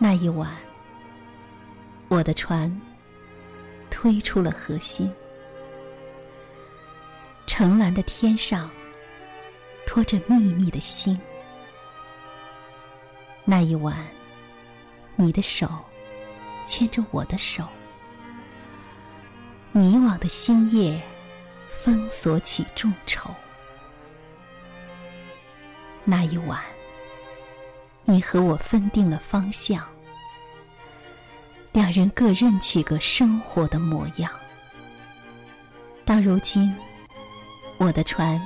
那一晚，我的船推出了河心，澄蓝的天上托着密密的星。那一晚，你的手牵着我的手，迷惘的星夜封锁起众筹。那一晚。你和我分定了方向，两人各认取个生活的模样。到如今，我的船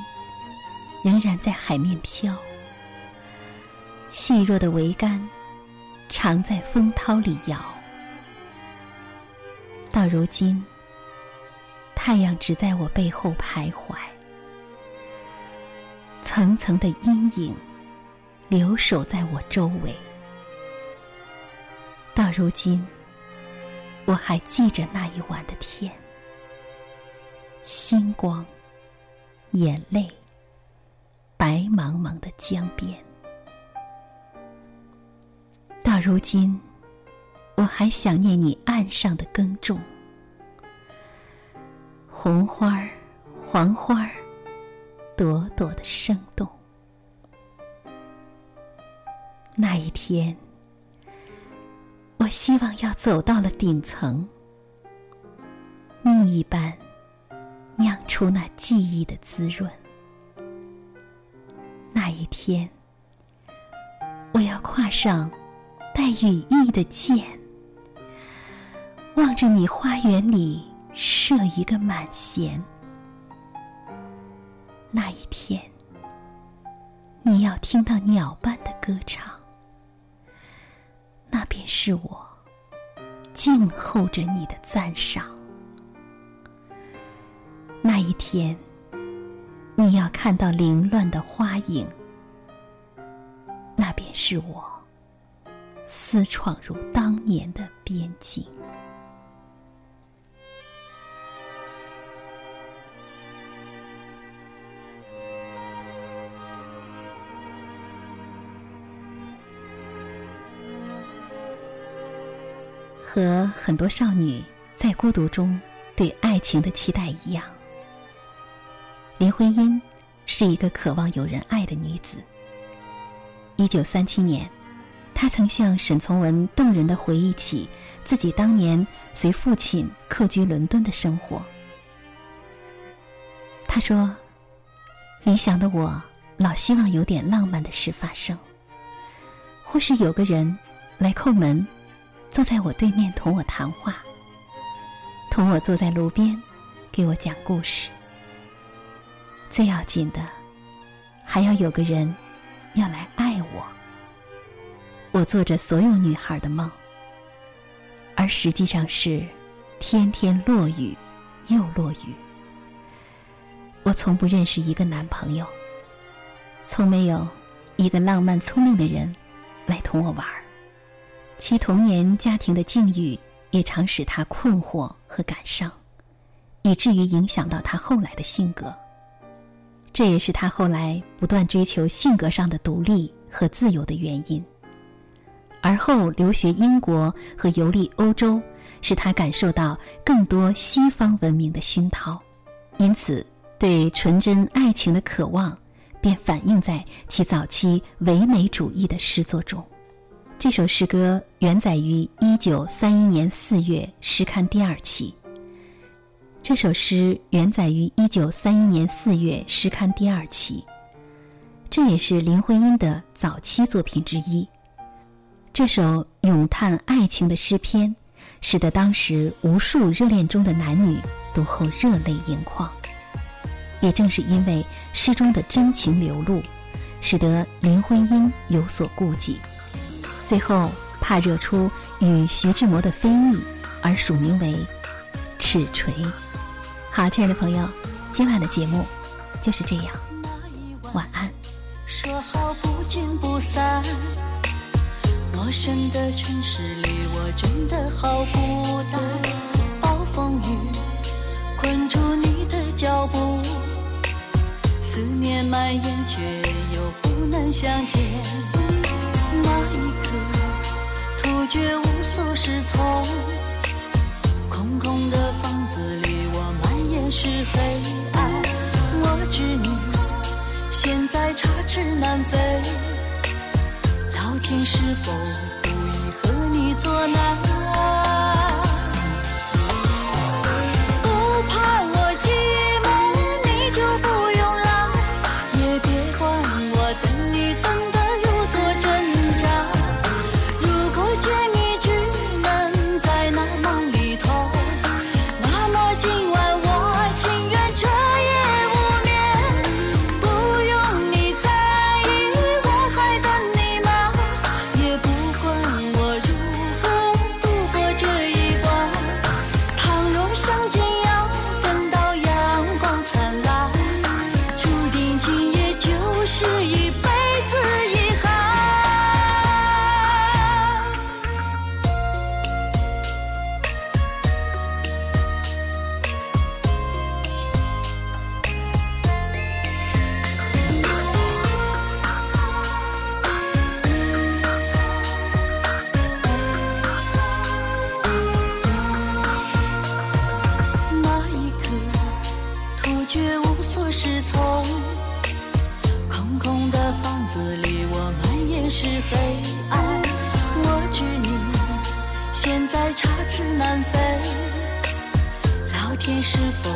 仍然在海面飘，细弱的桅杆常在风涛里摇。到如今，太阳只在我背后徘徊，层层的阴影。留守在我周围，到如今，我还记着那一晚的天，星光，眼泪，白茫茫的江边。到如今，我还想念你岸上的耕种，红花儿，黄花儿，朵朵的生动。那一天，我希望要走到了顶层，蜜一般酿出那记忆的滋润。那一天，我要跨上带羽翼的箭，望着你花园里射一个满弦。那一天，你要听到鸟般的歌唱。那便是我静候着你的赞赏。那一天，你要看到凌乱的花影，那便是我私闯入当年的边境。和很多少女在孤独中对爱情的期待一样，林徽因是一个渴望有人爱的女子。一九三七年，她曾向沈从文动人的回忆起自己当年随父亲客居伦敦的生活。她说：“理想的我，老希望有点浪漫的事发生，或是有个人来叩门。”坐在我对面同我谈话，同我坐在路边，给我讲故事。最要紧的，还要有个人要来爱我。我做着所有女孩的梦，而实际上是天天落雨又落雨。我从不认识一个男朋友，从没有一个浪漫聪明的人来同我玩。其童年家庭的境遇也常使他困惑和感伤，以至于影响到他后来的性格。这也是他后来不断追求性格上的独立和自由的原因。而后留学英国和游历欧洲，使他感受到更多西方文明的熏陶，因此对纯真爱情的渴望便反映在其早期唯美主义的诗作中。这首诗歌原载于一九三一年四月诗刊第二期。这首诗原载于一九三一年四月诗刊第二期，这也是林徽因的早期作品之一。这首咏叹爱情的诗篇，使得当时无数热恋中的男女读后热泪盈眶。也正是因为诗中的真情流露，使得林徽因有所顾忌。最后，怕惹出与徐志摩的非议，而署名为“齿锤”。好，亲爱的朋友，今晚的节目就是这样，晚安。说好不见不散，陌生的城市里，我真的好孤单。暴风雨困住你的脚步，思念蔓延，却又不能相见。却无所适从。空空的房子里我满眼是黑暗。我知你现在插翅难飞老天是否悲哀我知你现在插翅难飞老天是否